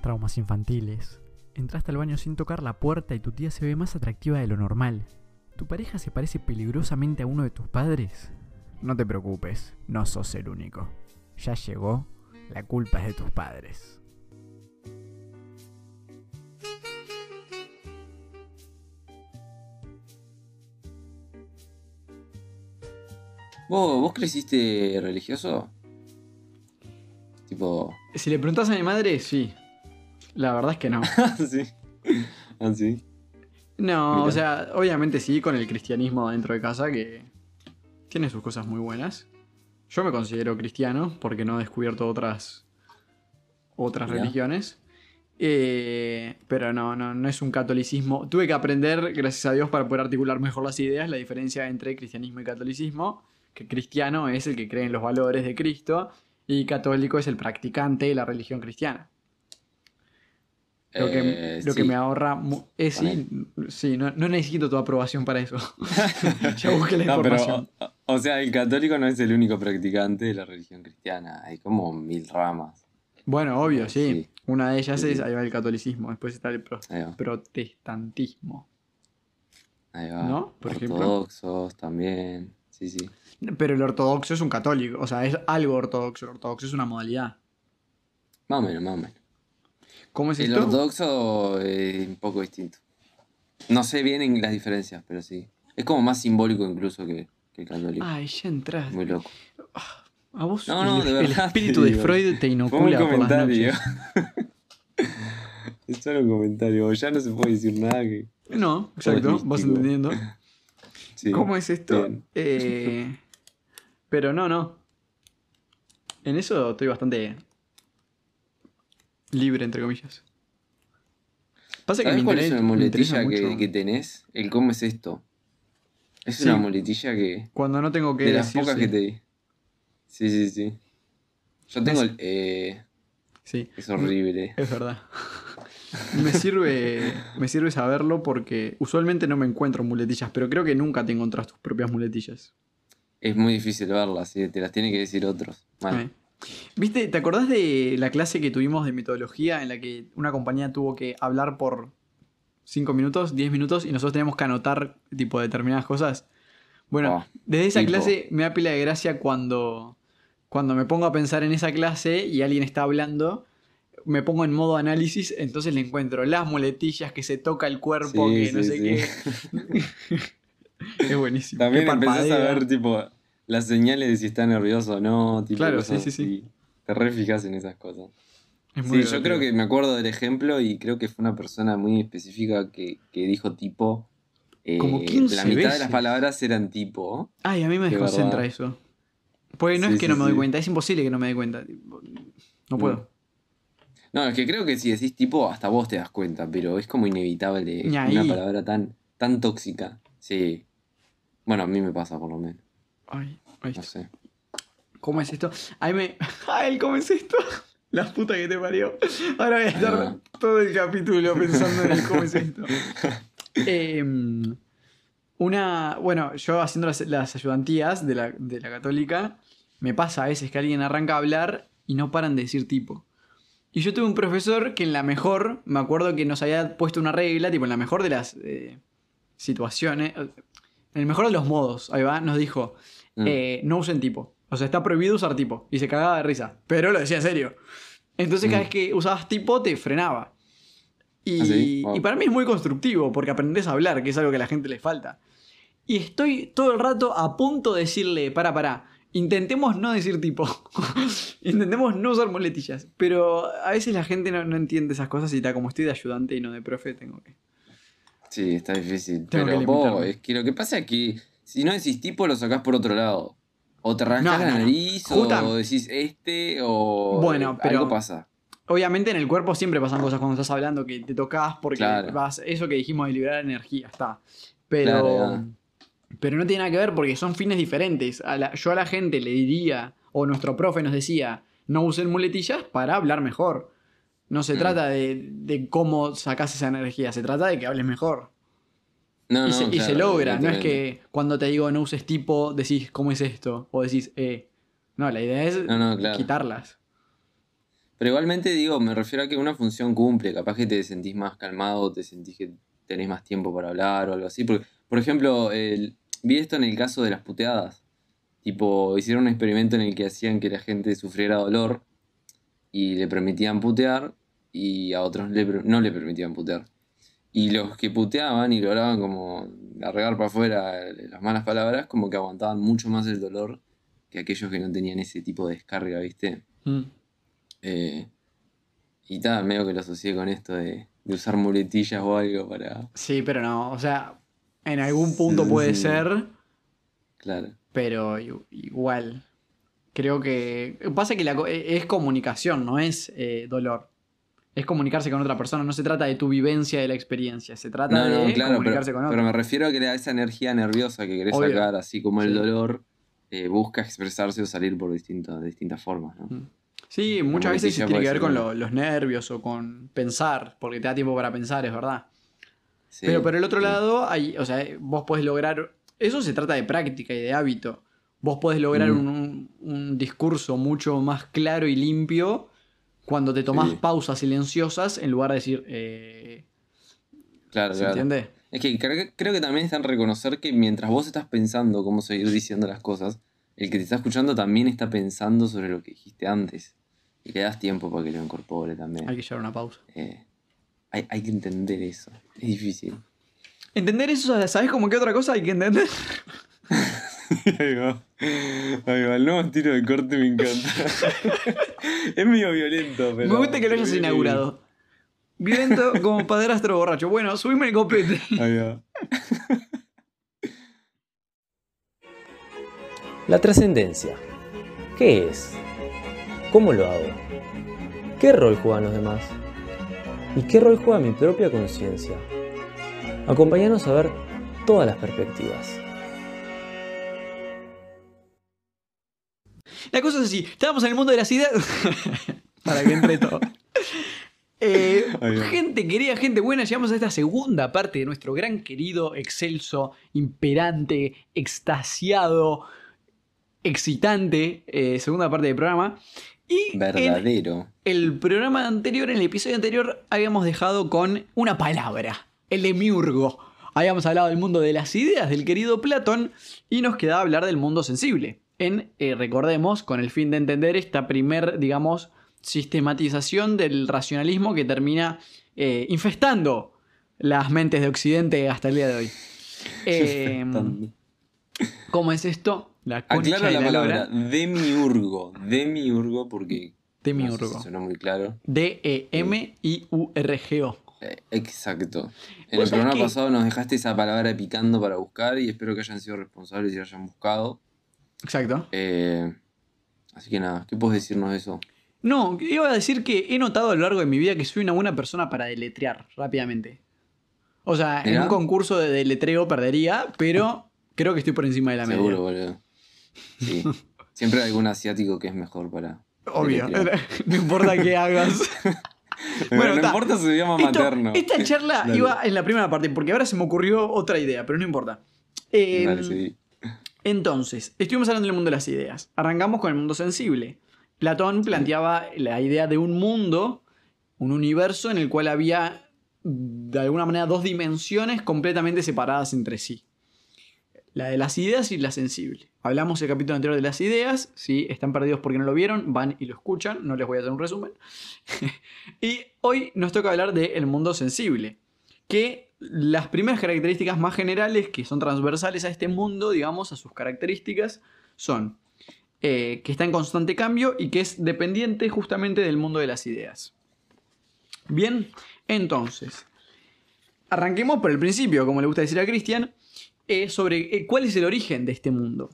Traumas infantiles. Entraste al baño sin tocar la puerta y tu tía se ve más atractiva de lo normal. ¿Tu pareja se parece peligrosamente a uno de tus padres? No te preocupes, no sos el único. Ya llegó, la culpa es de tus padres. ¿Vos, vos creciste religioso? Tipo. Si le preguntas a mi madre, sí. La verdad es que no. sí. Ah. No, o sea, obviamente sí, con el cristianismo dentro de casa, que tiene sus cosas muy buenas. Yo me considero cristiano porque no he descubierto otras, otras religiones. Eh, pero no, no, no es un catolicismo. Tuve que aprender, gracias a Dios, para poder articular mejor las ideas, la diferencia entre cristianismo y catolicismo. Que cristiano es el que cree en los valores de Cristo y católico es el practicante de la religión cristiana. Lo, que, Eh, lo que me ahorra. eh, sí, sí, no, no necesito tu aprobación para eso. ya busqué la No, pero, información. o, o sea, el católico no es el único practicante de la religión cristiana. Hay como mil ramas. Bueno, obvio, sí. Sí. Una de ellas es ahí va el catolicismo, después está el pro- protestantismo. Ahí va. ¿No? Por ejemplo. Ortodoxos también. Sí, sí. Pero el ortodoxo es un católico, o sea, es algo ortodoxo. El ortodoxo es una modalidad. Más o menos, más o menos. ¿Cómo es El esto? ortodoxo es un poco distinto. No sé bien en las diferencias, pero sí. Es como más simbólico incluso que, que el católico. Ay, ya entras. Muy loco. A vos No, no, el, de el verdad espíritu de digo. Freud te Fue un inocula por las comentario. noches. es solo un comentario. Ya no se puede decir nada que. No, exacto, vas entendiendo. Sí. ¿Cómo es esto? Eh, pero no, no. En eso estoy bastante libre, entre comillas. Pasa que ¿Sabes me cuál es interesa- una me interesa muletilla que, mucho. que tenés? El cómo es esto. Es Sí. una muletilla que. Cuando no tengo que de las pocas sí. que te di. Sí, sí, sí. Yo tengo el. Eh, Sí, es horrible. es verdad. me sirve, me sirve saberlo porque usualmente no me encuentro muletillas, pero creo que nunca te encontrás tus propias muletillas. Es muy difícil verlas, ¿sí? te las tiene que decir otros. Bueno, Eh. ¿Viste? ¿Te acordás de la clase que tuvimos de metodología en la que una compañía tuvo que hablar por 5 minutos, 10 minutos y nosotros teníamos que anotar tipo determinadas cosas? Bueno, Ah, desde esa tipo. clase me da pila de gracia cuando, cuando me pongo a pensar en esa clase y alguien está hablando, me pongo en modo análisis, entonces le encuentro las muletillas, que se toca el cuerpo, Sí, que no sí, sé sí. qué. es buenísimo. También empezás a ver, tipo, las señales de si está nervioso o no. Tipo, Claro, cosas sí, sí, sí. Te re fijas en esas cosas. Es Sí, muy yo creo que me acuerdo del ejemplo y creo que fue una persona muy específica que, que dijo tipo. eh, Como 15 La mitad de las palabras eran tipo. Ay, a mí me De desconcentra eso. Porque no Sí, es que sí, no me doy sí. cuenta, es imposible que no me dé cuenta. No Mm. puedo. No, es que creo que si decís tipo, hasta vos te das cuenta, pero es como inevitable. Una palabra tan, tan tóxica. Sí. Bueno, a mí me pasa por lo menos. Ay, ahí No sé. ¿Cómo es esto? Ay, me. Ay, ¿cómo es esto? La puta que te parió. Ahora voy a estar Ah. todo el capítulo pensando en el cómo es esto. Em, una. Bueno, yo haciendo las, las ayudantías de la, de la católica, me pasa a veces que alguien arranca a hablar y no paran de decir tipo. Y yo tuve un profesor que en la mejor, me acuerdo que nos había puesto una regla, tipo en la mejor de las eh, situaciones, en el mejor de los modos, ahí va, nos dijo, Mm. eh, no usen tipo. O sea, está prohibido usar tipo. Y se cagaba de risa. Pero lo decía en serio. Entonces cada Mm. vez que usabas tipo te frenaba. Y, ¿Ah, sí? Wow. y para mí es muy constructivo porque aprendes a hablar, que es algo que a la gente le falta. Y estoy todo el rato a punto de decirle, para, para, intentemos no decir tipo. intentemos no usar muletillas. Pero a veces la gente no, no entiende esas cosas y está como estoy de ayudante y no de profe, tengo que... Sí, está difícil. Tengo que pero vos, es que lo que pasa es que si no decís tipo, lo sacás por otro lado. O te No, la no, nariz, Justa- o decís este, o. Bueno, pero- Algo pasa. Obviamente en el cuerpo siempre pasan cosas cuando estás hablando que te tocas porque Claro. vas, eso que dijimos de liberar energía, está. Pero, Claro, pero no tiene nada que ver porque son fines diferentes. A la- yo a la gente le diría, o nuestro profe nos decía, no usen muletillas para hablar mejor. No se Mm. trata de, de cómo sacas esa energía, se trata de que hables mejor. No, y, no, se, y se claro, logra, no es que cuando te digo no uses tipo, decís cómo es esto, o decís eh. No, la idea es No, claro. quitarlas. Pero igualmente digo, me refiero a que una función cumple. Capaz que te sentís más calmado, te sentís que tenés más tiempo para hablar o algo así. Porque, por ejemplo, el- vi esto en el caso de las puteadas. Tipo, hicieron un experimento en el que hacían que la gente sufriera dolor y le permitían putear y a otros le no le permitían putear. Y los que puteaban y lograban como largar para afuera las malas palabras, como que aguantaban mucho más el dolor que aquellos que no tenían ese tipo de descarga, ¿viste? Mm. Eh, y tal, medio que lo asocié con esto de, de usar muletillas o algo para. Sí, pero no, o sea, en algún punto puede Sí. ser, Claro. pero igual. Creo que. Pasa que la e- es comunicación, no es eh, dolor. Es comunicarse con otra persona, no se trata de tu vivencia de la experiencia, se trata No, de pero, comunicarse con pero otro. me refiero a que esa energía nerviosa que querés Obvio. sacar, así como el dolor, eh, busca expresarse o salir por distintas, distintas formas, ¿no? Mm. Sí, muchas veces tiene que ver ser con lo- los nervios o con pensar, porque te da tiempo para pensar, es verdad. Sí, Pero por el otro sí. lado, hay, o sea, vos podés lograr. Eso se trata de práctica y de hábito. Vos podés lograr Mm. un, un- un discurso mucho más claro y limpio cuando te tomás Sí. pausas silenciosas en lugar de decir. eh, Claro, ¿Se claro. entiende? Es que creo, que creo que también está en reconocer que mientras vos estás pensando cómo seguir diciendo las cosas, el que te está escuchando también está pensando sobre lo que dijiste antes. Y le das tiempo para que lo incorpore también. Hay que llevar una pausa. Eh, hay, hay que entender eso. Es difícil. Entender eso, ¿sabes como qué otra cosa hay que entender? Ahí va. Ahí va. El nuevo tiro de corte me encanta. es medio violento, pero. Me gusta que lo hayas viene inaugurado. Violento como padrastro borracho. Bueno, subime el copete. Ahí va. La trascendencia. ¿Qué es? ¿Cómo lo hago? ¿Qué rol juegan los demás? ¿Y qué rol juega mi propia conciencia? Acompáñanos a ver todas las perspectivas. La cosa es así, estábamos en el mundo de las ideas. Para que entre todo. Eh, gente querida, gente buena, llegamos a esta segunda parte de nuestro gran querido, excelso, imperante, extasiado, excitante eh, segunda parte del programa. Y en Verdadero. el programa anterior, en el episodio anterior, habíamos dejado con una palabra, el demiurgo. Habíamos hablado del mundo de las ideas del querido Platón y nos quedaba hablar del mundo sensible. En, eh, recordemos, con el fin de entender esta primer, digamos, sistematización del racionalismo que termina eh, infestando las mentes de Occidente hasta el día de hoy. Eh, ¿Cómo es esto? La de la la palabra demiurgo. Demiurgo porque. Demiurgo. No sé si suena muy claro. D-E-M-I-U-R-G-O. Exacto. En ¿Vos el programa pasado nos dejaste esa palabra picando para buscar y espero que hayan sido responsables y hayan buscado. Exacto. Eh, así que nada, ¿qué puedes decirnos de eso? No, iba a decir que he notado a lo largo de mi vida que soy una buena persona para deletrear rápidamente. O sea, en un concurso de deletreo perdería, pero creo que estoy por encima de la media. Seguro, boludo. Sí. Siempre hay algún asiático que es mejor para. Obvio. deletrear. no importa qué hagas. Bueno, no ta. importa su idioma Esto- materno. esta charla Dale. iba en la primera parte, porque ahora se me ocurrió otra idea, pero no importa. Eh, Dale, sí. Entonces, estuvimos hablando del mundo de las ideas. Arrancamos con el mundo sensible. Platón planteaba la idea de un mundo, un universo en el cual había de alguna manera dos dimensiones completamente separadas entre sí. La de las ideas y la sensible. Hablamos el capítulo anterior de las ideas. Si están perdidos porque no lo vieron, van y lo escuchan. No les voy a hacer un resumen. y hoy nos toca hablar del mundo sensible. Que las primeras características más generales que son transversales a este mundo, digamos, a sus características, son eh, que está en constante cambio y que es dependiente justamente del mundo de las ideas. Bien, entonces, arranquemos por el principio, como le gusta decir a Cristian, eh, sobre eh, cuál es el origen de este mundo.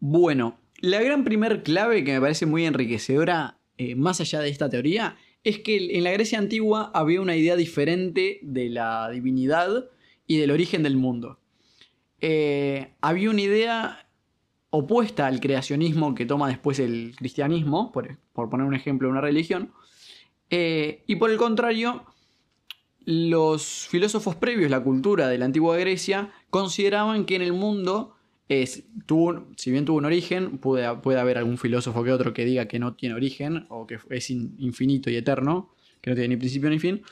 Bueno, la gran primer clave que me parece muy enriquecedora, eh, más allá de esta teoría, es que en la Grecia antigua había una idea diferente de la divinidad y del origen del mundo. Eh, había una idea opuesta al creacionismo que toma después el cristianismo, por, por poner un ejemplo de una religión, eh, y por el contrario, los filósofos previos, la cultura de la antigua Grecia, consideraban que en el mundo es, si bien tuvo un origen, puede, puede, haber algún filósofo que otro que diga que no tiene origen o que es infinito y eterno, que no tiene ni principio ni fin,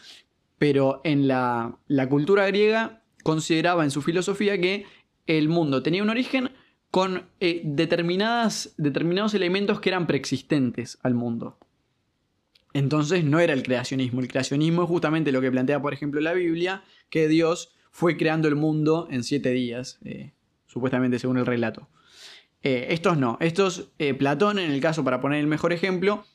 pero en la, la cultura griega consideraba en su filosofía que el mundo tenía un origen con eh, determinadas, determinados elementos que eran preexistentes al mundo. Entonces no era el creacionismo. El creacionismo es justamente lo que plantea, por ejemplo, la Biblia, que Dios fue creando el mundo en siete días, eh, supuestamente según el relato. Eh, estos no. Estos, Platón, en el caso, para poner el mejor ejemplo,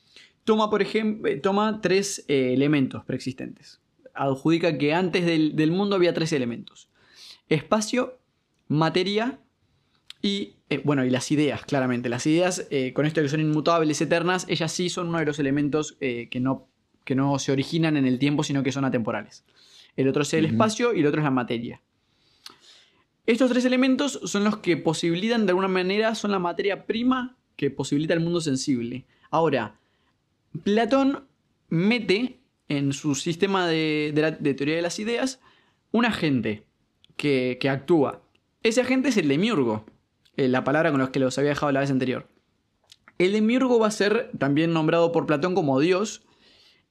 toma, por ejemplo, toma tres elementos preexistentes. Adjudica que antes del, del mundo había tres elementos. Espacio, materia y, eh, bueno, y las ideas, claramente. Las ideas, eh, con esto que son inmutables, eternas, ellas sí son uno de los elementos eh, que, no, que no se originan en el tiempo, sino que son atemporales. El otro es el espacio y el otro es la materia. Estos tres elementos son los que posibilitan, de alguna manera, son la materia prima que posibilita el mundo sensible. Ahora, Platón mete en su sistema de, teoría de las ideas un agente que, actúa. Ese agente es el demiurgo. Eh, la palabra con la que los había dejado la vez anterior. El demiurgo va a ser también nombrado por Platón como dios,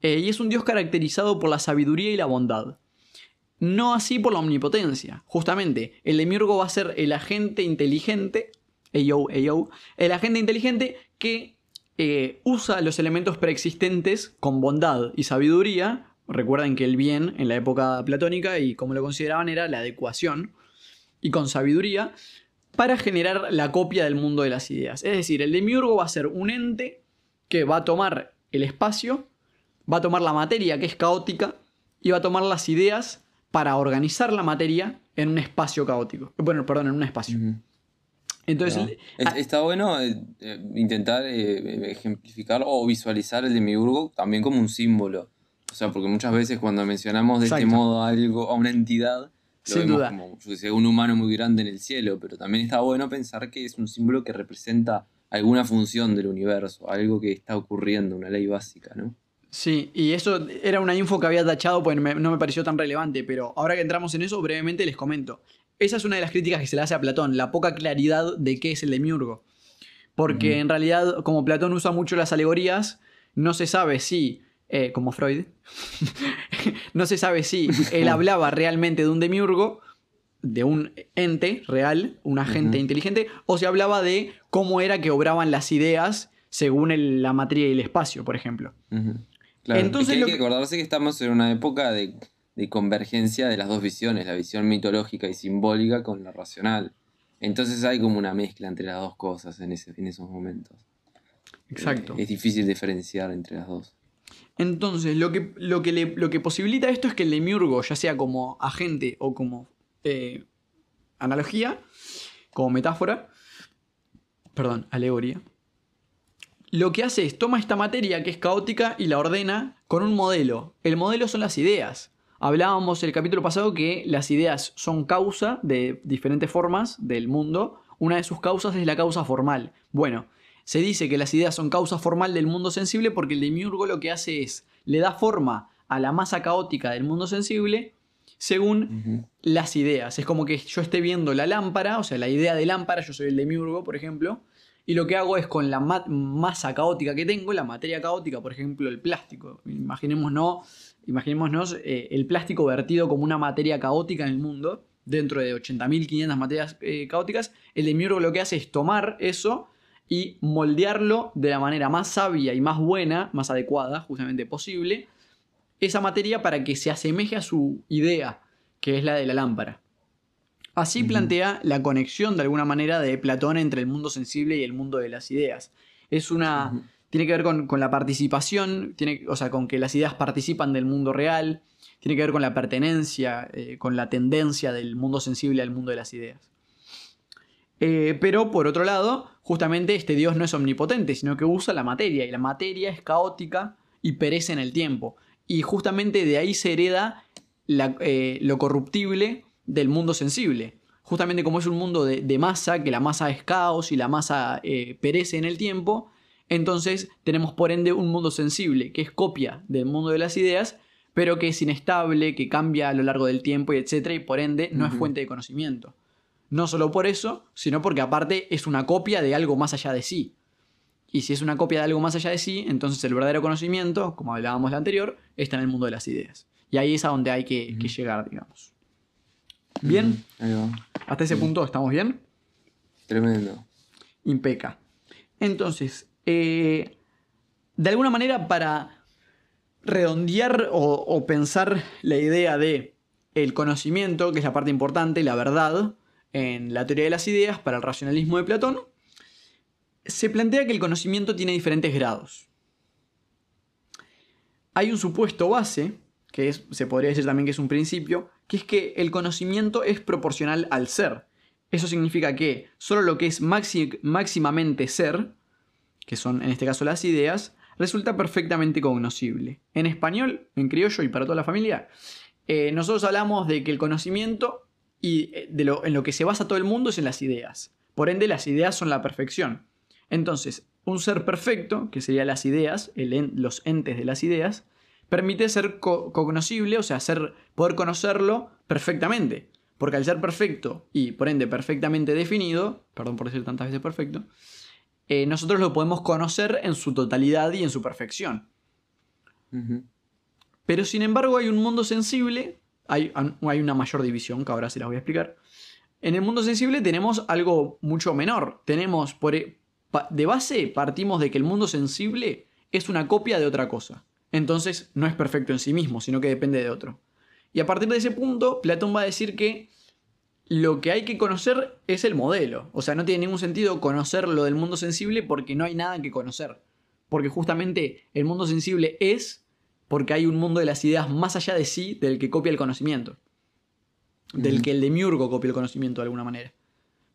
eh, y es un dios caracterizado por la sabiduría y la bondad. No así por la omnipotencia. Justamente, el demiurgo va a ser el agente inteligente, el agente inteligente que eh, usa los elementos preexistentes con bondad y sabiduría. Recuerden que el bien en la época platónica y como lo consideraban era la adecuación. Y con sabiduría para generar la copia del mundo de las ideas. Es decir, el demiurgo va a ser un ente que va a tomar el espacio, va a tomar la materia que es caótica y va a tomar las ideas para organizar la materia en un espacio caótico. Bueno, perdón, en un espacio. Entonces, está bueno eh, eh, intentar eh, ejemplificar o visualizar el demiurgo también como un símbolo. O sea, porque muchas veces cuando mencionamos de este modo algo a una entidad, sin duda. como un humano muy grande en el cielo, pero también está bueno pensar que es un símbolo que representa alguna función del universo, algo que está ocurriendo, una ley básica, ¿no? Sí, y eso era una info que había tachado, pues no me pareció tan relevante, pero ahora que entramos en eso, brevemente les comento. Esa es una de las críticas que se le hace a Platón, la poca claridad de qué es el demiurgo. Porque en realidad, como Platón usa mucho las alegorías, no se sabe si eh, como Freud, no se sabe si él hablaba realmente de un demiurgo, de un ente real, un agente inteligente, o si hablaba de cómo era que obraban las ideas según la materia y el espacio, por ejemplo. Entonces, hay que, acordarse que estamos en una época de, convergencia de las dos visiones, la visión mitológica y simbólica con la racional. Entonces hay como una mezcla entre las dos cosas en, ese, en esos momentos. Exacto. Eh, es difícil diferenciar entre las dos. Entonces, lo que, lo, que lo que posibilita esto es que el demiurgo, ya sea como agente o como eh, analogía, como metáfora, perdón, alegoría, lo que hace es toma esta materia que es caótica y la ordena con un modelo. El modelo son las ideas. Hablábamos el capítulo pasado que las ideas son causa de diferentes formas del mundo. Una de sus causas es la causa formal. Bueno, se dice que las ideas son causa formal del mundo sensible porque el demiurgo lo que hace es, le da forma a la masa caótica del mundo sensible según las ideas. Es como que yo esté viendo la lámpara, o sea, la idea de lámpara, yo soy el demiurgo, por ejemplo, y lo que hago es con la masa caótica que tengo, la materia caótica, por ejemplo, el plástico. Imaginémonos, imaginémonos eh, el plástico vertido como una materia caótica en el mundo, dentro de 80.500 materias eh, caóticas. El demiurgo lo que hace es tomar eso y moldearlo de la manera más sabia y más buena, más adecuada, justamente posible, esa materia para que se asemeje a su idea, que es la de la lámpara. Así plantea la conexión de alguna manera de Platón entre el mundo sensible y el mundo de las ideas. Es una. Tiene que ver con, la participación, tiene, o sea, con que las ideas participan del mundo real, tiene que ver con la pertenencia, eh, con la tendencia del mundo sensible al mundo de las ideas. Eh, pero por otro lado, justamente este Dios no es omnipotente, sino que usa la materia, y la materia es caótica y perece en el tiempo. Y justamente de ahí se hereda eh, lo corruptible del mundo sensible. Justamente como es un mundo de, masa, que la masa es caos y la masa eh, perece en el tiempo, entonces tenemos por ende un mundo sensible, que es copia del mundo de las ideas, pero que es inestable, que cambia a lo largo del tiempo, y etc. Y por ende no es fuente de conocimiento. No solo por eso, sino porque aparte es una copia de algo más allá de sí. Y si es una copia de algo más allá de sí, entonces el verdadero conocimiento, como hablábamos la anterior, está en el mundo de las ideas. Y ahí es a donde hay que, que llegar, digamos. ¿Bien? Ahí va. Hasta ese punto estamos bien. Tremendo. Impeca. Entonces, eh, de alguna manera para redondear o, o pensar la idea de el conocimiento, que es la parte importante, la verdad, en la teoría de las ideas para el racionalismo de Platón, se plantea que el conocimiento tiene diferentes grados. Hay un supuesto base, que es, se podría decir también que es un principio, que es que el conocimiento es proporcional al ser. Eso significa que solo lo que es máximamente ser, que son en este caso las ideas, resulta perfectamente cognoscible. En español, en criollo y para toda la familia, eh, nosotros hablamos de que el conocimiento y eh, de lo, en lo que se basa todo el mundo es en las ideas. Por ende, las ideas son la perfección. Entonces, un ser perfecto, que serían las ideas, los entes de las ideas, permite ser co- cognoscible, o sea, ser, poder conocerlo perfectamente. Porque al ser perfecto y por ende perfectamente definido, perdón por decir tantas veces perfecto, eh, nosotros lo podemos conocer en su totalidad y en su perfección. Pero sin embargo hay un mundo sensible, hay, hay una mayor división, que ahora se las voy a explicar. En el mundo sensible tenemos algo mucho menor. Tenemos, por, e- de base, partimos de que el mundo sensible es una copia de otra cosa. Entonces no es perfecto en sí mismo, sino que depende de otro. Y a partir de ese punto, Platón va a decir que lo que hay que conocer es el modelo. O sea, no tiene ningún sentido conocer lo del mundo sensible porque no hay nada que conocer. Porque justamente el mundo sensible es porque hay un mundo de las ideas más allá de sí del que copia el conocimiento. Del que el demiurgo copia el conocimiento de alguna manera.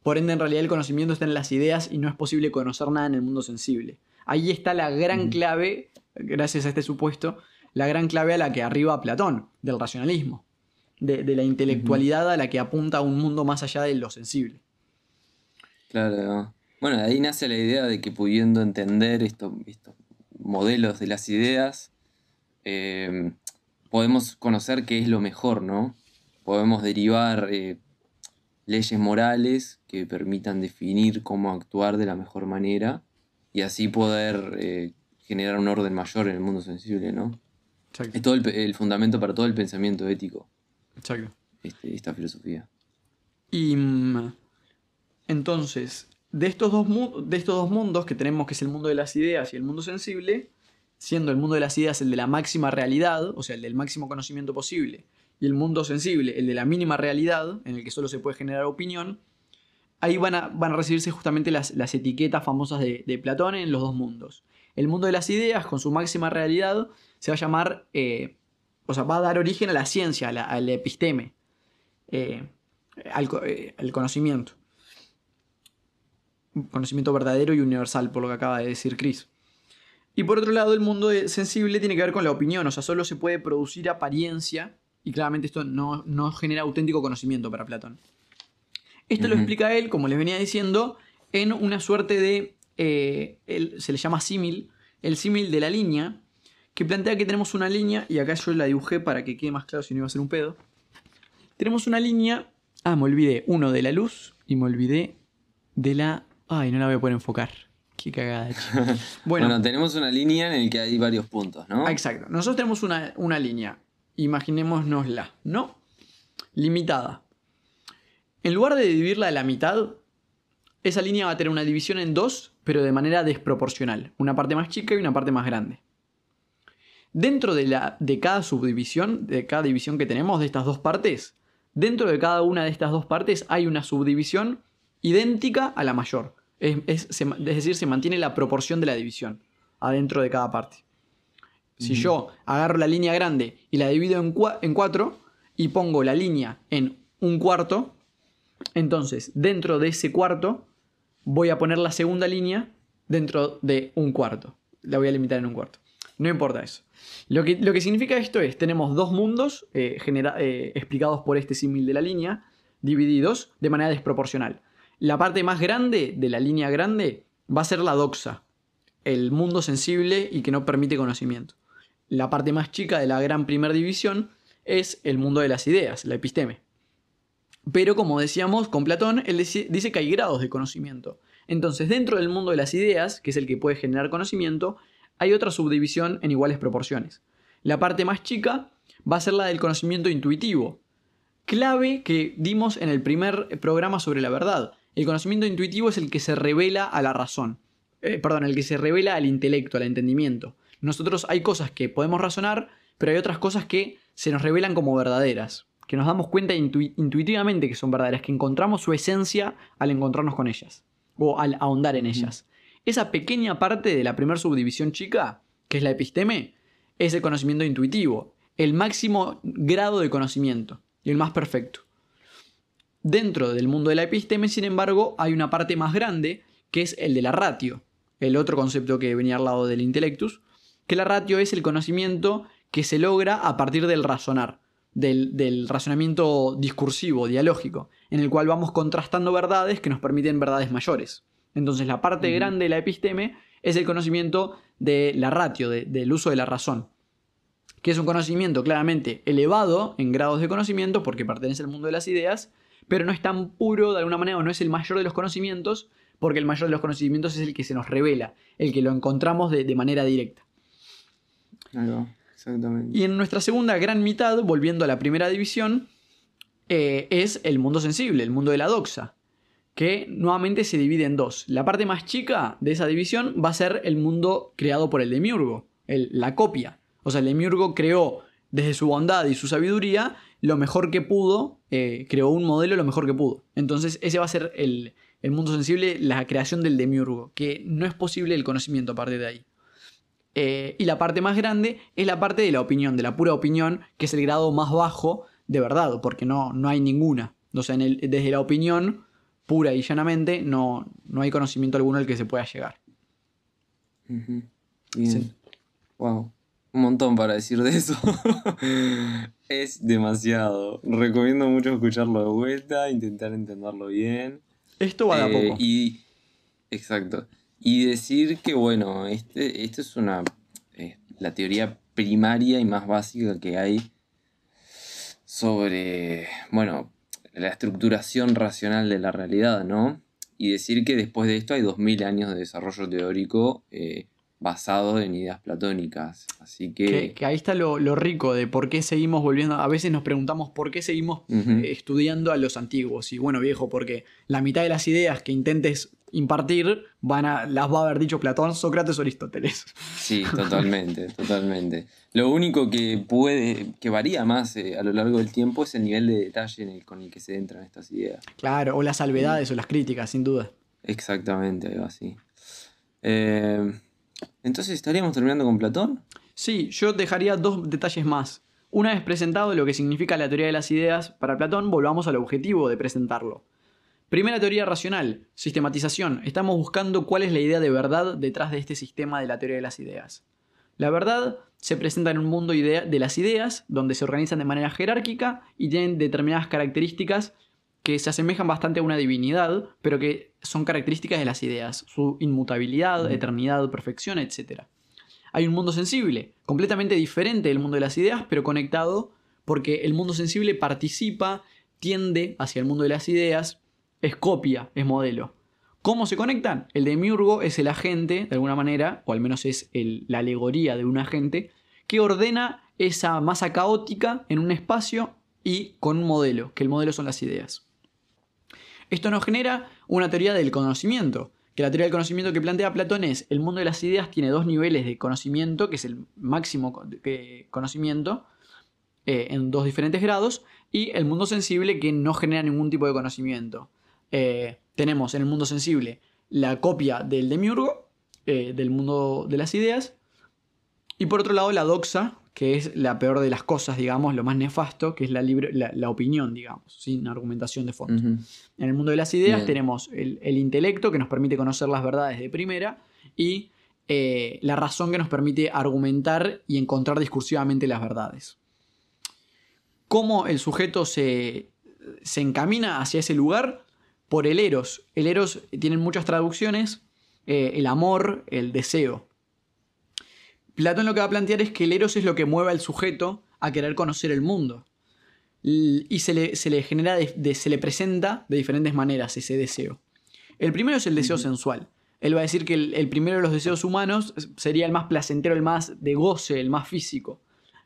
Por ende, en realidad el conocimiento está en las ideas y no es posible conocer nada en el mundo sensible. Ahí está la gran clave, gracias a este supuesto, la gran clave a la que arriba Platón, del racionalismo. De, de la intelectualidad a la que apunta a un mundo más allá de lo sensible. Claro. Bueno, de ahí nace la idea de que pudiendo entender estos, estos modelos de las ideas, eh, podemos conocer qué es lo mejor, ¿no? Podemos derivar eh, leyes morales que permitan definir cómo actuar de la mejor manera y así poder eh, generar un orden mayor en el mundo sensible, ¿no? Exacto. Es todo el, fundamento para todo el pensamiento ético, Exacto. este, esta filosofía. Y mm, entonces, de estos, dos de estos dos mundos que tenemos, que es el mundo de las ideas y el mundo sensible, siendo el mundo de las ideas el de la máxima realidad, o sea, el del máximo conocimiento posible, y el mundo sensible el de la mínima realidad, en el que solo se puede generar opinión, ahí van a, van a recibirse justamente las, las etiquetas famosas de, de Platón en los dos mundos. El mundo de las ideas, con su máxima realidad, se va a llamar, eh, o sea, va a dar origen a la ciencia, a la- al episteme. Eh, al, eh, al conocimiento. Un Conocimiento verdadero y universal, por lo que acaba de decir Chris. Y por otro lado, el mundo sensible tiene que ver con la opinión, o sea, solo se puede producir apariencia, y claramente esto no, no genera auténtico conocimiento para Platón. Esto lo explica él, como les venía diciendo, en una suerte de. Eh, él- se le llama símil, el símil de la línea, que plantea que tenemos una línea, y acá yo la dibujé para que quede más claro si no iba a ser un pedo. Tenemos una línea. Ah, me olvidé. Uno de la luz y me olvidé de la. Ay, no la voy a poder enfocar. Qué cagada. Bueno, Bueno, tenemos una línea en la que hay varios puntos, ¿no? ah, exacto. Nosotros tenemos una, una línea. Imaginémonosla, ¿no? Limitada. En lugar de dividirla a la mitad, esa línea va a tener una división en dos, pero de manera desproporcional. Una parte más chica y una parte más grande. Dentro de, la, de cada subdivisión, de cada división que tenemos de estas dos partes, dentro de cada una de estas dos partes hay una subdivisión idéntica a la mayor. Es, es- se ma- es decir, se mantiene la proporción de la división adentro de cada parte. Si yo agarro la línea grande y la divido en, cua- en cuatro y pongo la línea en un cuarto, entonces dentro de ese cuarto voy a poner la segunda línea dentro de un cuarto. La voy a limitar en un cuarto. No importa eso. Lo que, lo que significa esto es, tenemos dos mundos eh, eh, explicados por este símil de la línea, divididos de manera desproporcional. La parte más grande de la línea grande va a ser la doxa, el mundo sensible y que no permite conocimiento. La parte más chica de la gran primera división es el mundo de las ideas, la episteme. Pero como decíamos con Platón, él dice que hay grados de conocimiento. Entonces, dentro del mundo de las ideas, que es el que puede generar conocimiento, hay otra subdivisión en iguales proporciones. La parte más chica va a ser la del conocimiento intuitivo, clave que dimos en el primer programa sobre la verdad. El conocimiento intuitivo es el que se revela a la razón, eh, perdón, el que se revela al intelecto, al entendimiento. Nosotros hay cosas que podemos razonar, pero hay otras cosas que se nos revelan como verdaderas, que nos damos cuenta intuitivamente que son verdaderas, que encontramos su esencia al encontrarnos con ellas, o al ahondar en ellas. Esa pequeña parte de la primera subdivisión chica, que es la episteme, es el conocimiento intuitivo, el máximo grado de conocimiento y el más perfecto. Dentro del mundo de la episteme, sin embargo, hay una parte más grande que es el de la ratio, el otro concepto que venía al lado del intellectus, que la ratio es el conocimiento que se logra a partir del razonar, del, razonamiento discursivo, dialógico, en el cual vamos contrastando verdades que nos permiten verdades mayores. Entonces la parte grande de la episteme es el conocimiento de la ratio, del uso de la razón que es un conocimiento claramente elevado en grados de conocimiento porque pertenece al mundo de las ideas, pero no es tan puro de alguna manera o no es el mayor de los conocimientos porque el mayor de los conocimientos es el que se nos revela, el que lo encontramos de, manera directa. Exactamente. Y en nuestra segunda gran mitad, volviendo a la primera división, eh, es el mundo sensible, el mundo de la doxa, que nuevamente se divide en dos. La parte más chica de esa división va a ser el mundo creado por el demiurgo, la copia, o sea, Lemiurgo creó desde su bondad y su sabiduría lo mejor que pudo, eh, creó un modelo lo mejor que pudo. Entonces ese va a ser el, mundo sensible, la creación del demiurgo, que no es posible el conocimiento a partir de ahí. Eh, y la parte más grande es la parte de la opinión, de la pura opinión, que es el grado más bajo de verdad, porque no, no hay ninguna. O sea, desde la opinión pura y llanamente no, no hay conocimiento alguno al que se pueda llegar. Wow un montón para decir de eso. es demasiado. Recomiendo mucho escucharlo de vuelta, intentar entenderlo bien. Esto va de a eh, poco. Y, exacto. Y decir que, bueno, este, esto es una. Eh, la teoría primaria y más básica que hay sobre, bueno, la estructuración racional de la realidad, ¿no? Y decir que después de esto hay 2000 años de desarrollo teórico eh, basado en ideas platónicas. Así que... que, ahí está lo, rico de por qué seguimos volviendo. A veces nos preguntamos por qué seguimos eh, estudiando a los antiguos. Y bueno, viejo, porque la mitad de las ideas que intentes impartir van a, las va a haber dicho Platón, Sócrates o Aristóteles. Sí, totalmente, totalmente. Lo único que puede, que varía más eh, a lo largo del tiempo es el nivel de detalle con el que se entran estas ideas. Claro, o las salvedades o las críticas, sin duda. Exactamente, algo así. Eh, entonces, ¿estaríamos terminando con Platón? Sí, yo dejaría dos detalles más. Una vez presentado lo que significa la teoría de las ideas para Platón, volvamos al objetivo de presentarlo. Primera teoría racional, sistematización. Estamos buscando cuál es la idea de verdad detrás de este sistema de la teoría de las ideas. La verdad se presenta en un mundo de las ideas, donde se organizan de manera jerárquica y tienen determinadas características que se asemejan bastante a una divinidad, pero que son características de las ideas, su inmutabilidad, eternidad, perfección, etc. Hay un mundo sensible, completamente diferente del mundo de las ideas, pero conectado porque el mundo sensible participa, tiende hacia el mundo de las ideas, es copia, es modelo. ¿Cómo se conectan? El demiurgo es el agente, de alguna manera, o al menos es la alegoría de un agente, que ordena esa masa caótica en un espacio y con un modelo, que el modelo son las ideas. Esto nos genera una teoría del conocimiento, que la teoría del conocimiento que plantea Platón es el mundo de las ideas tiene dos niveles de conocimiento, que es el máximo conocimiento, eh, en dos diferentes grados, y el mundo sensible que no genera ningún tipo de conocimiento. Eh, tenemos en el mundo sensible la copia del demiurgo, eh, del mundo de las ideas, y por otro lado la doxa, que es la peor de las cosas, digamos, lo más nefasto, que es la, libre, la, opinión, digamos, sin argumentación de fondo. En el mundo de las ideas tenemos el, intelecto que nos permite conocer las verdades de primera y eh, la razón que nos permite argumentar y encontrar discursivamente las verdades. ¿Cómo el sujeto se, se encamina hacia ese lugar? Por el eros. El eros tiene muchas traducciones, eh, el amor, el deseo. Platón lo que va a plantear es que el eros es lo que mueve al sujeto a querer conocer el mundo. y se le, se le genera, se le presenta de diferentes maneras ese deseo. El primero es el deseo sensual. Él va a decir que el, primero de los deseos humanos sería el más placentero, el más de goce, el más físico.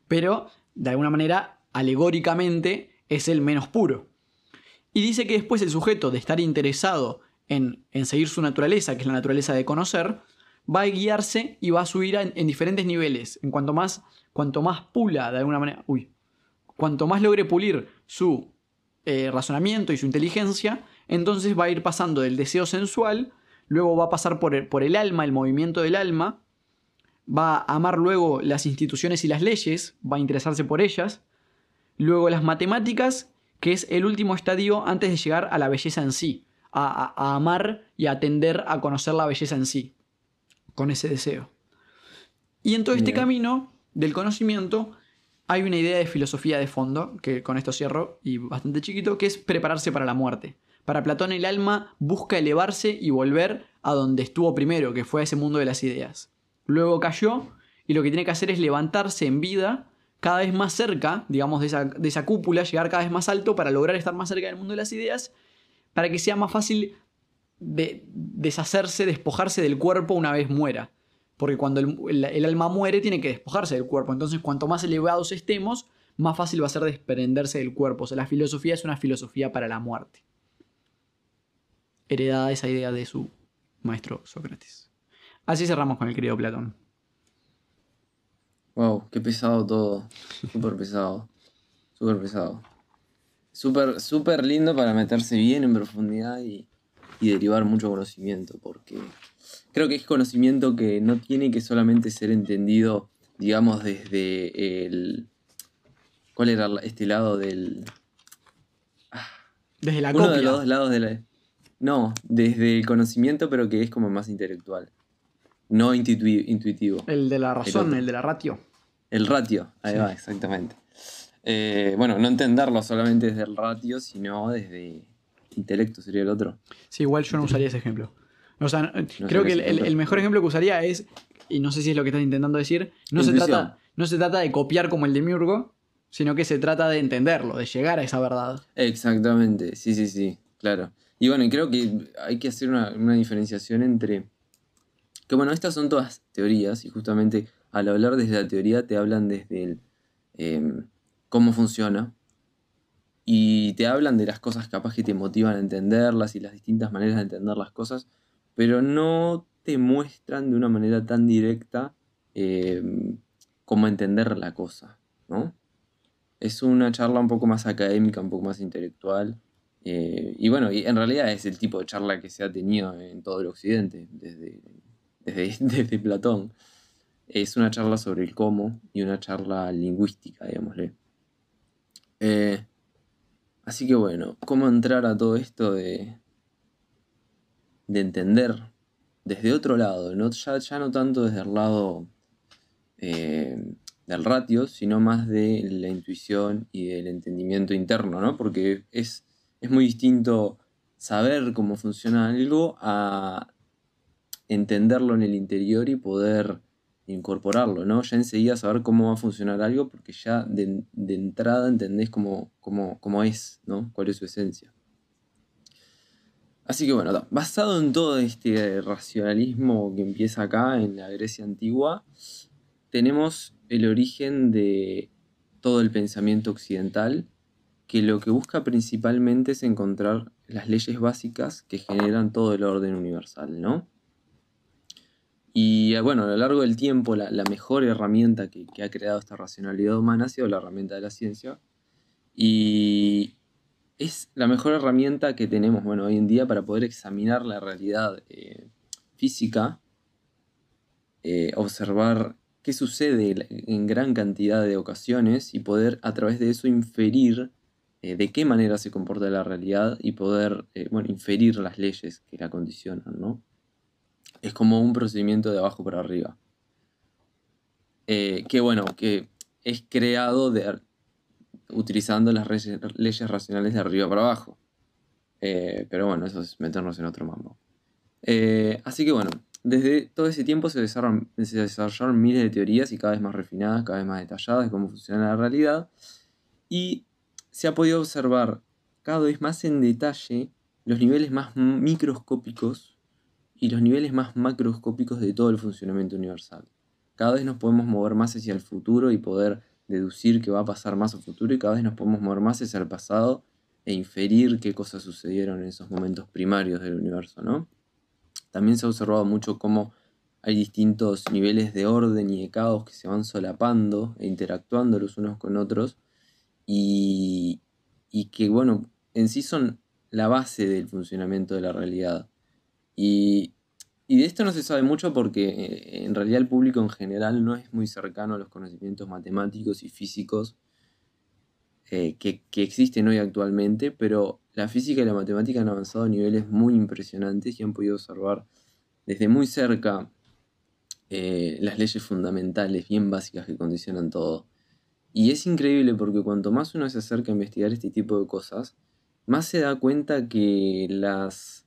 Pero, de alguna manera, alegóricamente, es el menos puro. Y dice que después el sujeto de estar interesado en, seguir su naturaleza, que es la naturaleza de conocer, va a guiarse y va a subir en, diferentes niveles. En cuanto más, cuanto más pula, de alguna manera, uy, cuanto más logre pulir su eh, razonamiento y su inteligencia, entonces va a ir pasando del deseo sensual, luego va a pasar por el, por el alma, el movimiento del alma, va a amar luego las instituciones y las leyes, va a interesarse por ellas, luego las matemáticas, que es el último estadio antes de llegar a la belleza en sí, a, amar y a atender a conocer la belleza en sí, con ese deseo. Y en todo este camino del conocimiento hay una idea de filosofía de fondo, que con esto cierro y bastante chiquito, que es prepararse para la muerte. Para Platón el alma busca elevarse y volver a donde estuvo primero, que fue a ese mundo de las ideas. Luego cayó y lo que tiene que hacer es levantarse en vida cada vez más cerca, digamos, de esa, cúpula, llegar cada vez más alto para lograr estar más cerca del mundo de las ideas, para que sea más fácil de deshacerse, despojarse del cuerpo una vez muera. Porque cuando el, el, alma muere tiene que despojarse del cuerpo. Entonces, cuanto más elevados estemos, más fácil va a ser desprenderse del cuerpo. O sea, la filosofía es una filosofía para la muerte heredada esa idea de su maestro Sócrates. Así cerramos con el querido Platón. Wow, qué pesado todo. Súper pesado. Súper pesado. Súper, súper lindo para meterse bien en profundidad y, derivar mucho conocimiento, porque creo que es conocimiento que no tiene que solamente ser entendido, digamos, desde el... ¿Cuál era este lado del... Desde la Uno de los dos lados de la... No, desde el conocimiento, pero que es como más intelectual. No intuitivo. El de la razón, el, de la ratio. El ratio, ahí va, exactamente. Eh, bueno, no entenderlo solamente desde el ratio, sino desde intelecto sería el otro. Sí, igual yo no usaría ese ejemplo. O sea, creo que el, mejor ejemplo que usaría es, y no sé si es lo que estás intentando decir, no se, trata, no se trata de copiar como el de Miurgo, sino que se trata de entenderlo, de llegar a esa verdad. Exactamente, sí, sí, sí, claro. Y bueno, creo que hay que hacer una, diferenciación entre... Que bueno, estas son todas teorías y justamente al hablar desde la teoría te hablan desde el, em, cómo funciona y te hablan de las cosas capaz que te motivan a entenderlas y las distintas maneras de entender las cosas, pero no te muestran de una manera tan directa em, cómo entender la cosa, ¿no? Es una charla un poco más académica, un poco más intelectual, eh, y bueno, en realidad es el tipo de charla que se ha tenido en todo el occidente, desde, desde, Platón. Es una charla sobre el cómo y una charla lingüística, digámosle. Eh, así que bueno, ¿cómo entrar a todo esto de, de entender desde otro lado? No, ya, ya no tanto desde el lado eh, del ratio, sino más de la intuición y del entendimiento interno, ¿no? Porque es es muy distinto saber cómo funciona algo a entenderlo en el interior y poder incorporarlo, ¿no? Ya enseguida saber cómo va a funcionar algo porque ya de, entrada entendés cómo, cómo, es, ¿no? Cuál es su esencia. Así que bueno, basado en todo este racionalismo que empieza acá en la Grecia antigua, tenemos el origen de todo el pensamiento occidental que lo que busca principalmente es encontrar las leyes básicas que generan todo el orden universal, ¿no? Y bueno, a lo largo del tiempo, la, mejor herramienta que, ha creado esta racionalidad humana ha sido la herramienta de la ciencia. Y es la mejor herramienta que tenemos, bueno, hoy en día para poder examinar la realidad eh, física, eh, observar qué sucede en gran cantidad de ocasiones y poder a través de eso inferir eh, de qué manera se comporta la realidad y poder eh, bueno, inferir las leyes que la condicionan, ¿no? Es como un procedimiento de abajo para arriba. Eh, que bueno, que es creado de, utilizando las leyes, racionales de arriba para abajo. pero bueno, eso es meternos en otro mambo. así que bueno, desde todo ese tiempo se desarrollaron, se desarrollaron miles de teorías y cada vez más refinadas, cada vez más detalladas de cómo funciona la realidad. Y se ha podido observar cada vez más en detalle los niveles más microscópicos y los niveles más macroscópicos de todo el funcionamiento universal. Cada vez nos podemos mover más hacia el futuro y poder deducir que va a pasar más a futuro y cada vez nos podemos mover más hacia el pasado e inferir qué cosas sucedieron en esos momentos primarios del universo, ¿no? También se ha observado mucho cómo hay distintos niveles de orden y de caos que se van solapando e interactuando los unos con otros y, y que, bueno, en sí son la base del funcionamiento de la realidad. Y, de esto no se sabe mucho porque eh, en realidad el público en general no es muy cercano a los conocimientos matemáticos y físicos eh, que, existen hoy actualmente, pero la física y la matemática han avanzado a niveles muy impresionantes y han podido observar desde muy cerca eh, las leyes fundamentales bien básicas que condicionan todo. Y es increíble porque cuanto más uno se acerca a investigar este tipo de cosas, más se da cuenta que las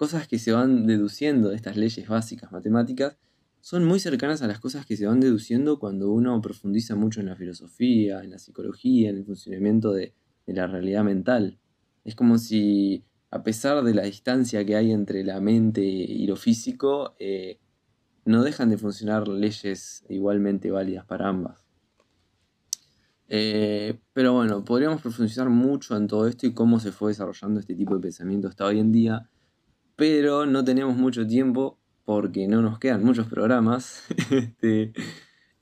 cosas que se van deduciendo de estas leyes básicas matemáticas son muy cercanas a las cosas que se van deduciendo cuando uno profundiza mucho en la filosofía, en la psicología, en el funcionamiento de, la realidad mental. Es como si, a pesar de la distancia que hay entre la mente y lo físico, eh, no dejan de funcionar leyes igualmente válidas para ambas. Eh, pero bueno, podríamos profundizar mucho en todo esto y cómo se fue desarrollando este tipo de pensamiento hasta hoy en día, pero no tenemos mucho tiempo porque no nos quedan muchos programas. Este,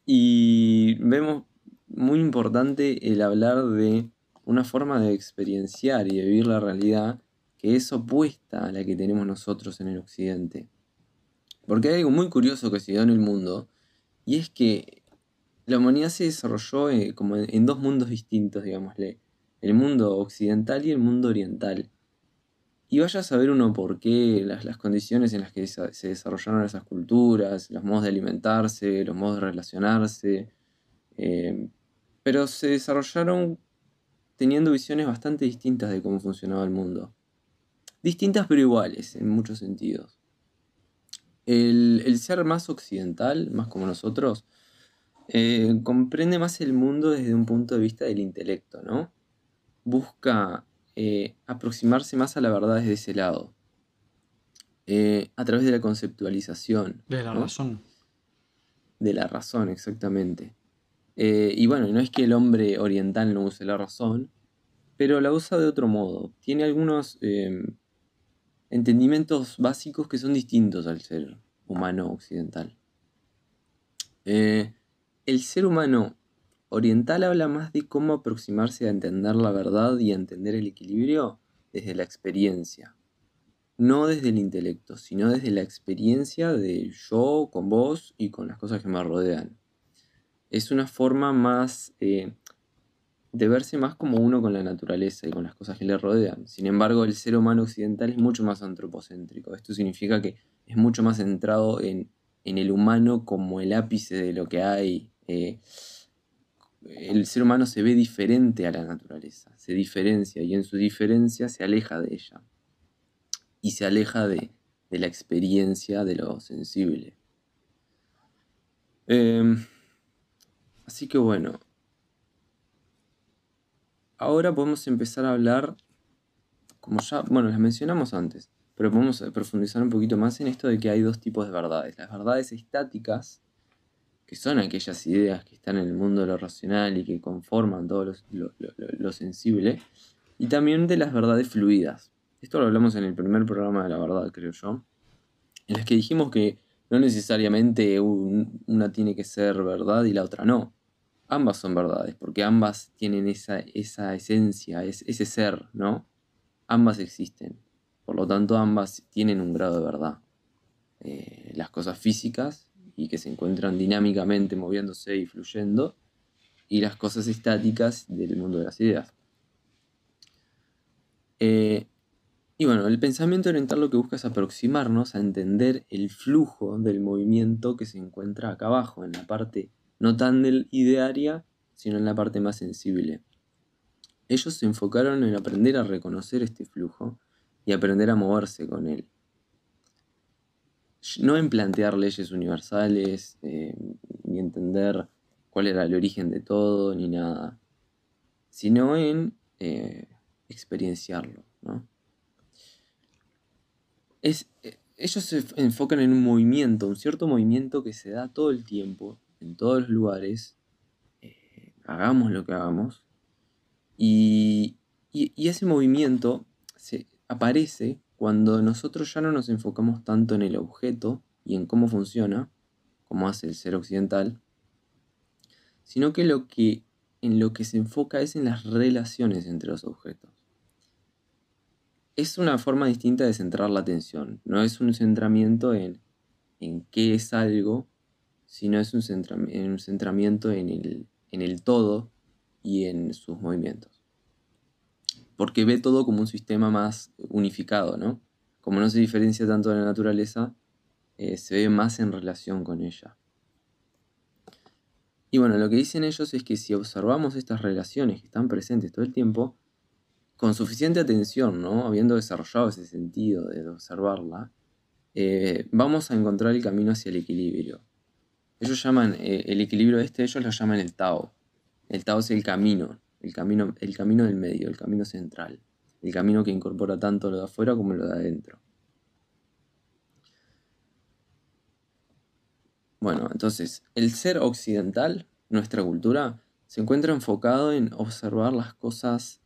y vemos muy importante el hablar de una forma de experienciar y de vivir la realidad que es opuesta a la que tenemos nosotros en el occidente. Porque hay algo muy curioso que se dio en el mundo, y es que la humanidad se desarrolló eh, como en, dos mundos distintos, digámosle. El mundo occidental y el mundo oriental. Y vaya a saber uno por qué, las, condiciones en las que se desarrollaron esas culturas, los modos de alimentarse, los modos de relacionarse. Eh, pero se desarrollaron teniendo visiones bastante distintas de cómo funcionaba el mundo. Distintas pero iguales en muchos sentidos. El, el ser más occidental, más como nosotros, eh, comprende más el mundo desde un punto de vista del intelecto, ¿no? Busca eh, aproximarse más a la verdad desde ese lado, eh, a través de la conceptualización. De la razón. De la razón, exactamente. y bueno, no es que el hombre oriental no use la razón, pero la usa de otro modo. Tiene algunos entendimientos básicos que son distintos al ser humano occidental. Eh, el ser humano oriental habla más de cómo aproximarse a entender la verdad y a entender el equilibrio desde la experiencia. No desde el intelecto, sino desde la experiencia de yo con vos y con las cosas que me rodean. Es una forma más eh, de verse más como uno con la naturaleza y con las cosas que le rodean. Sin embargo, el ser humano occidental es mucho más antropocéntrico. Esto significa que es mucho más centrado en, en el humano como el ápice de lo que hay eh, el ser humano se ve diferente a la naturaleza, se diferencia y en su diferencia se aleja de ella y se aleja de, la experiencia de lo sensible. Em, así que bueno, ahora podemos empezar a hablar, como ya, bueno, las mencionamos antes, pero podemos profundizar un poquito más en esto de que hay dos tipos de verdades. Las verdades estáticas, que son aquellas ideas que están en el mundo de lo racional y que conforman todo lo, sensible, y también de las verdades fluidas. Esto lo hablamos en el primer programa de la verdad, creo yo, en las que dijimos que no necesariamente una tiene que ser verdad y la otra no. Ambas son verdades, porque ambas tienen esa, esa esencia, ese ser, ¿no? Ambas existen. Por lo tanto, ambas tienen un grado de verdad. Eh, las cosas físicas y que se encuentran dinámicamente moviéndose y fluyendo, y las cosas estáticas del mundo de las ideas. Eh, y bueno, el pensamiento oriental lo que busca es aproximarnos a entender el flujo del movimiento que se encuentra acá abajo, en la parte no tan del idearia, sino en la parte más sensible. Ellos se enfocaron en aprender a reconocer este flujo y aprender a moverse con él no en plantear leyes universales, eh, ni entender cuál era el origen de todo, ni nada, sino en eh, experienciarlo. Es, eh, ellos se enfocan en un movimiento, un cierto movimiento que se da todo el tiempo, en todos los lugares, hagamos lo que hagamos, y, y ese movimiento se aparece cuando nosotros ya no nos enfocamos tanto en el objeto y en cómo funciona, como hace el ser occidental, sino que, lo que en lo que se enfoca es en las relaciones entre los objetos. Es una forma distinta de centrar la atención, no es un centramiento en, en qué es algo, sino es un, centramiento en el, en el todo y en sus movimientos. Porque ve todo como un sistema más unificado, ¿no? Como no se diferencia tanto de la naturaleza, eh, se ve más en relación con ella. Y bueno, lo que dicen ellos es que si observamos estas relaciones que están presentes todo el tiempo, con suficiente atención, ¿no? Habiendo desarrollado ese sentido de observarla, eh, vamos a encontrar el camino hacia el equilibrio. Ellos llaman, eh, el equilibrio este, ellos lo llaman el Tao. El Tao es el camino, el camino, el camino del medio, el camino central, el camino que incorpora tanto lo de afuera como lo de adentro. Bueno, entonces, el ser occidental, nuestra cultura, se encuentra enfocado en observar las cosas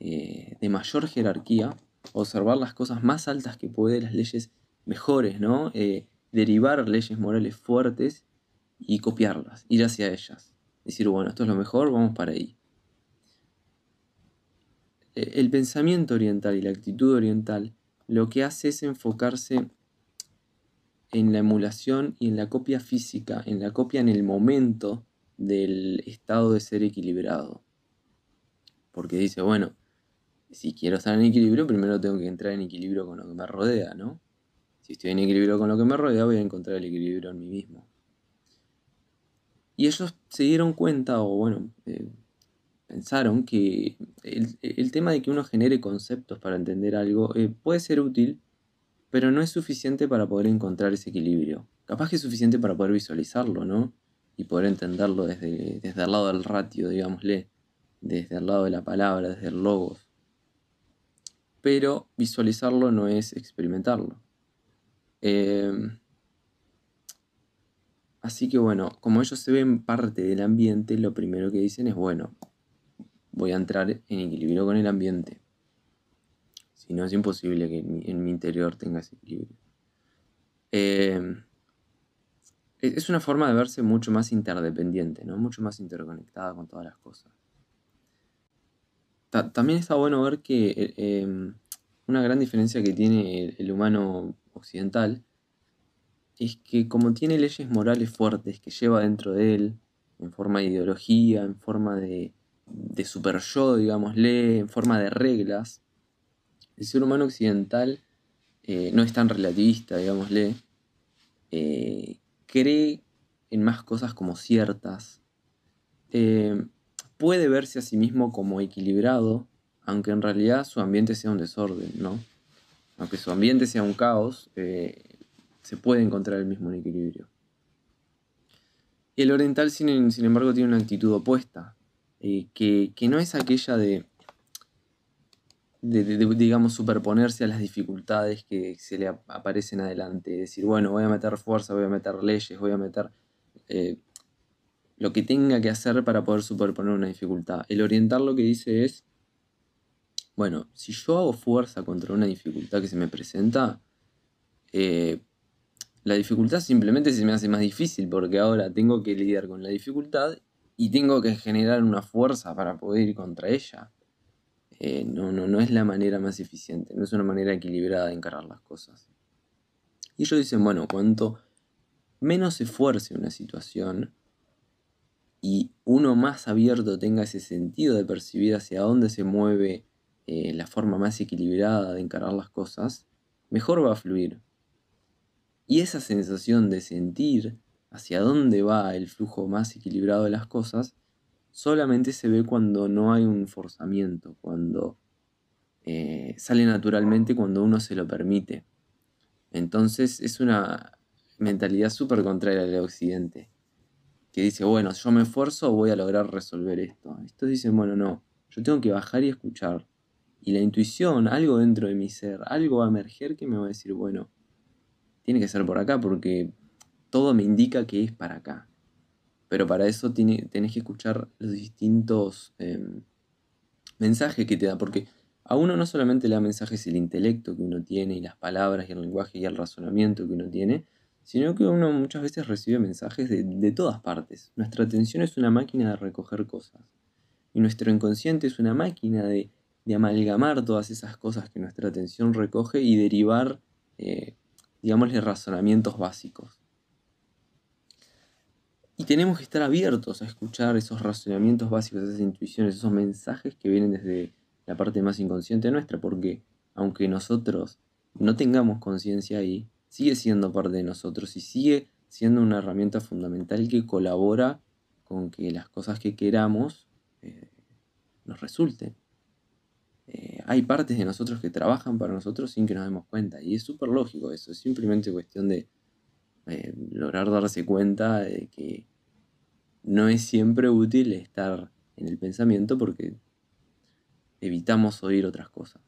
eh, de mayor jerarquía, observar las cosas más altas que puede, las leyes mejores, ¿no? Eh, derivar leyes morales fuertes y copiarlas, ir hacia ellas. Decir, bueno, esto es lo mejor, vamos para ahí. Eh, el pensamiento oriental y la actitud oriental lo que hace es enfocarse en la emulación y en la copia física, en la copia en el momento del estado de ser equilibrado. Porque dice, bueno, si quiero estar en equilibrio, primero tengo que entrar en equilibrio con lo que me rodea, ¿no? Si estoy en equilibrio con lo que me rodea, voy a encontrar el equilibrio en mí mismo. Y ellos se dieron cuenta, o bueno, eh, pensaron que el, tema de que uno genere conceptos para entender algo eh, puede ser útil, pero no es suficiente para poder encontrar ese equilibrio. Capaz que es suficiente para poder visualizarlo, ¿no? Y poder entenderlo desde, desde el lado del ratio, digámosle, desde el lado de la palabra, desde el logos. Pero visualizarlo no es experimentarlo. Em, así que bueno, como ellos se ven parte del ambiente, lo primero que dicen es, bueno, voy a entrar en equilibrio con el ambiente. Si no, es imposible que en mi, interior tenga ese equilibrio. Eh, es una forma de verse mucho más interdependiente, ¿no? mucho más interconectada con todas las cosas. también está bueno ver que eh, em, una gran diferencia que tiene el, humano occidental es que como tiene leyes morales fuertes que lleva dentro de él, en forma de ideología, en forma de, de super yo, digámosle, en forma de reglas, el ser humano occidental eh, no es tan relativista, digámosle, eh, cree en más cosas como ciertas, eh, puede verse a sí mismo como equilibrado, aunque en realidad su ambiente sea un desorden, ¿no? Aunque su ambiente sea un caos, se puede encontrar el mismo equilibrio. Y el oriental, sin, sin embargo, tiene una actitud opuesta, que, que no es aquella de digamos, superponerse a las dificultades que se le aparecen adelante. Decir, bueno, voy a meter fuerza, voy a meter leyes, voy a meter eh, lo que tenga que hacer para poder superponer una dificultad. El oriental lo que dice es, bueno, si yo hago fuerza contra una dificultad que se me presenta, eh, la dificultad simplemente se me hace más difícil porque ahora tengo que lidiar con la dificultad y tengo que generar una fuerza para poder ir contra ella. Eh, no, no, no es la manera más eficiente, no es una manera equilibrada de encarar las cosas. Y ellos dicen, bueno, cuanto menos se esfuerce una situación y uno más abierto tenga ese sentido de percibir hacia dónde se mueve eh, la forma más equilibrada de encarar las cosas, mejor va a fluir. Y esa sensación de sentir hacia dónde va el flujo más equilibrado de las cosas solamente se ve cuando no hay un forzamiento, cuando eh, sale naturalmente, cuando uno se lo permite. Entonces es una mentalidad súper contraria al occidente, que dice, bueno, yo me esfuerzo, voy a lograr resolver esto. Estos dicen, bueno, no, Yo tengo que bajar y escuchar. Y la intuición, algo dentro de mi ser, algo va a emerger que me va a decir, bueno, tiene que ser por acá porque todo me indica que es para acá. Pero para eso tiene, tenés que escuchar los distintos em, mensajes que te da, porque a uno no solamente le da mensajes el intelecto que uno tiene y las palabras y el lenguaje y el razonamiento que uno tiene, sino que uno muchas veces recibe mensajes de, todas partes. Nuestra atención es una máquina de recoger cosas y nuestro inconsciente es una máquina de, amalgamar todas esas cosas que nuestra atención recoge y derivar, eh, digámosle, razonamientos básicos. Y tenemos que estar abiertos a escuchar esos razonamientos básicos, esas intuiciones, esos mensajes que vienen desde la parte más inconsciente nuestra, porque aunque nosotros no tengamos conciencia ahí, sigue siendo parte de nosotros y sigue siendo una herramienta fundamental que colabora con que las cosas que queramos eh, nos resulten. Eh, hay partes de nosotros que trabajan para nosotros sin que nos demos cuenta y es súper lógico eso, es simplemente cuestión de eh, lograr darse cuenta de que no es siempre útil estar en el pensamiento porque evitamos oír otras cosas.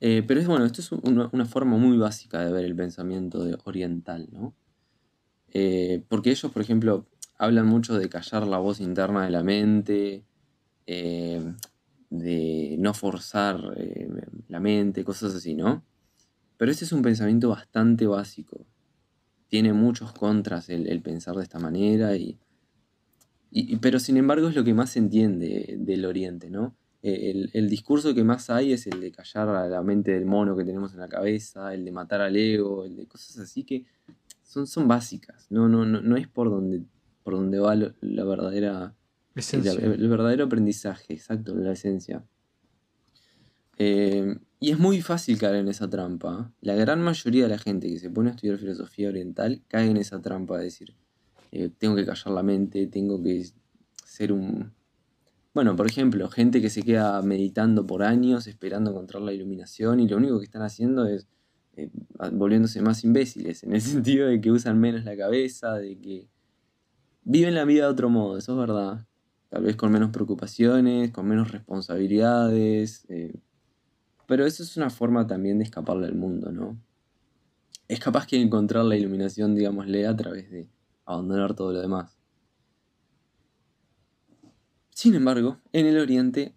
Eh, pero es bueno, esto es una, forma muy básica de ver el pensamiento oriental, ¿no? Eh, porque ellos, por ejemplo, hablan mucho de callar la voz interna de la mente, de no forzar la mente, cosas así, ¿no? Pero este es un pensamiento bastante básico. Tiene muchos contras el pensar de esta manera y pero sin embargo es lo que más se entiende del Oriente, ¿no? Eh, el, discurso que más hay es el de callar a la mente del mono que tenemos en la cabeza, el de matar al ego, el de cosas así que son, son básicas, no, no, no, no es por donde, por donde va la verdadera... El, verdadero aprendizaje, exacto, la esencia. Eh, y es muy fácil caer en esa trampa. La gran mayoría de la gente que se pone a estudiar filosofía oriental cae en esa trampa de decir, eh, tengo que callar la mente, tengo que ser un... Bueno, por ejemplo, gente que se queda meditando por años esperando encontrar la iluminación y lo único que están haciendo es eh, volviéndose más imbéciles, en el sentido de que usan menos la cabeza, de que viven la vida de otro modo, eso es verdad. Tal vez con menos preocupaciones, con menos responsabilidades. Eh, pero eso es una forma también de escaparle al mundo, ¿no? Es capaz que encontrar la iluminación, digámosle, a través de abandonar todo lo demás. Sin embargo, en el Oriente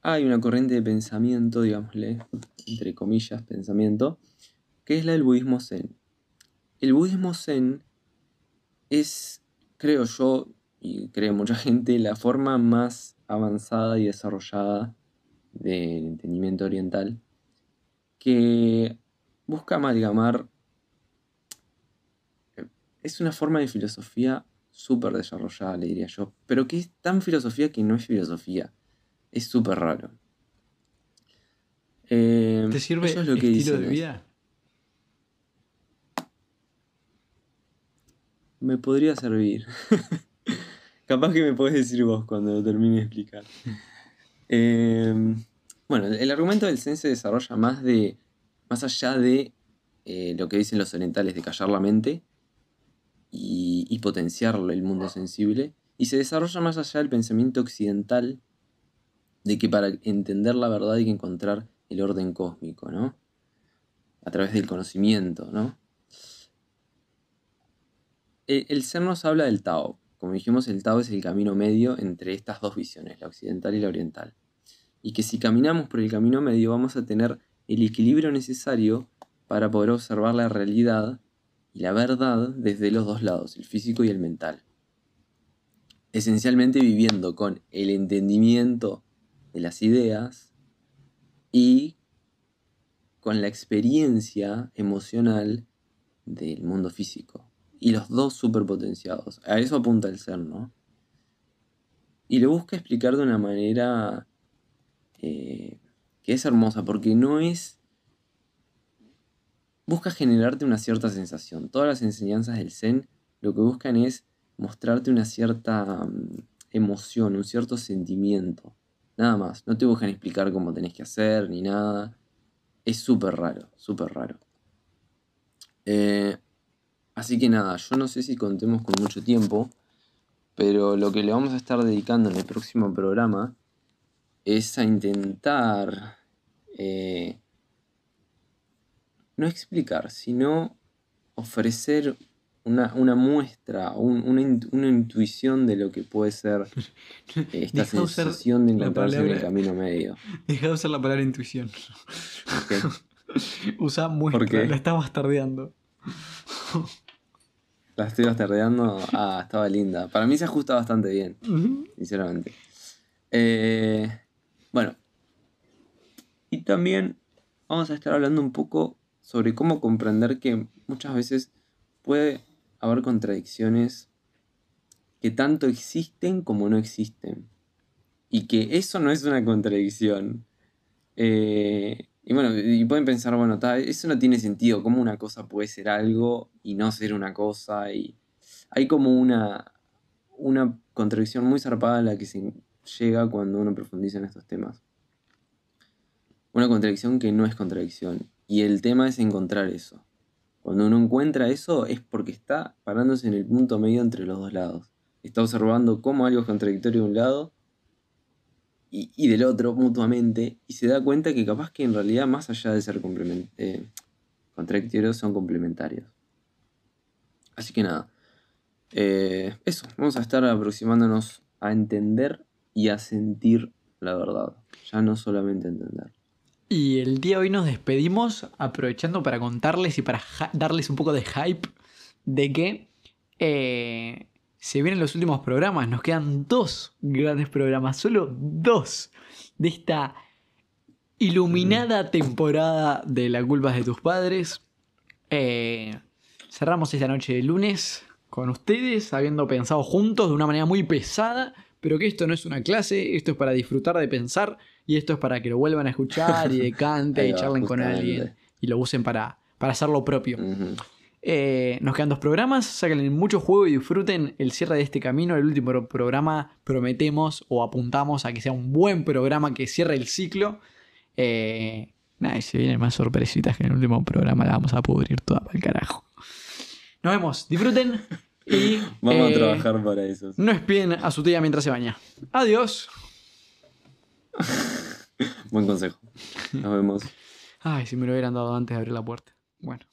hay una corriente de pensamiento, digámosle, entre comillas, pensamiento, que es la del budismo zen. El budismo zen es, creo yo, y creo mucha gente, la forma más avanzada y desarrollada del entendimiento oriental, que busca amalgamar es una forma de filosofía súper desarrollada, le diría yo, pero que es tan filosofía que no es filosofía. Es súper raro. Eh, ¿Te sirve eso es lo que estilo de vida? Me podría servir. Capaz que me podés decir vos cuando lo termine de explicar. Em, bueno, el argumento del Zen se desarrolla más de. más allá de eh, lo que dicen los orientales de callar la mente y, potenciar el mundo sensible, y se desarrolla más allá del pensamiento occidental de que para entender la verdad hay que encontrar el orden cósmico, ¿no? A través del conocimiento, ¿no? E, el, ser nos habla del Tao. Como dijimos, el Tao es el camino medio entre estas dos visiones, la occidental y la oriental. Y que si caminamos por el camino medio vamos a tener el equilibrio necesario para poder observar la realidad y la verdad desde los dos lados, el físico y el mental. Esencialmente viviendo con el entendimiento de las ideas y con la experiencia emocional del mundo físico. Y los dos superpotenciados. A eso apunta el ser, ¿no? Y lo busca explicar de una manera eh, que es hermosa, porque no es busca generarte una cierta sensación. Todas las enseñanzas del Zen lo que buscan es mostrarte una cierta mm, emoción, un cierto sentimiento. Nada más. No te buscan explicar cómo tenés que hacer ni nada. Es súper raro, súper raro. Eh, así que nada, yo no sé si contemos con mucho tiempo. Pero lo que le vamos a estar dedicando en el próximo programa es a intentar eh, no explicar, sino ofrecer una, muestra, una, intuición de lo que puede ser esta sensación de encontrarse en el camino medio. Deja de usar la palabra intuición. Usa muestra, la estás bastardeando. La estoy bastardeando. Ah, estaba linda. Para mí se ajusta bastante bien, sinceramente. Eh, bueno. Y también vamos a estar hablando un poco sobre cómo comprender que muchas veces puede haber contradicciones que tanto existen como no existen. Y que eso no es una contradicción. Eh, y bueno, y pueden pensar, bueno, eso no tiene sentido, cómo una cosa puede ser algo y no ser una cosa. Y hay como una, una contradicción muy zarpada a la que se llega cuando uno profundiza en estos temas. Una contradicción que no es contradicción. Y el tema es encontrar eso. Cuando uno encuentra eso es porque está parándose en el punto medio entre los dos lados. Está observando cómo algo es contradictorio de un lado y, del otro mutuamente y se da cuenta que capaz que en realidad más allá de ser eh, contradictorios son complementarios. Así que nada, eh, eso, vamos a estar aproximándonos a entender y a sentir la verdad, ya no solamente entender. Y el día de hoy nos despedimos aprovechando para contarles y para darles un poco de hype de que eh, se vienen los últimos programas. Nos quedan dos grandes programas, solo dos de esta iluminada temporada de La culpa de tus padres. Eh, cerramos esta noche de lunes con ustedes, habiendo pensado juntos de una manera muy pesada, pero que esto no es una clase, esto es para disfrutar de pensar y esto es para que lo vuelvan a escuchar y decante y charlen con alguien y lo usen para, para hacer lo propio. Eh, nos quedan dos programas, saquen mucho juego y disfruten el cierre de este camino. El último programa prometemos o apuntamos a que sea un buen programa que cierre el ciclo. Eh, nada, y se vienen más sorpresitas que en el último programa la vamos a pudrir toda para el carajo. Nos vemos, disfruten y... Vamos a eh, trabajar para eso. No espien a su tía mientras se baña. Adiós. Buen consejo. Nos vemos. Ay, si me lo hubieran dado antes de abrir la puerta. Bueno.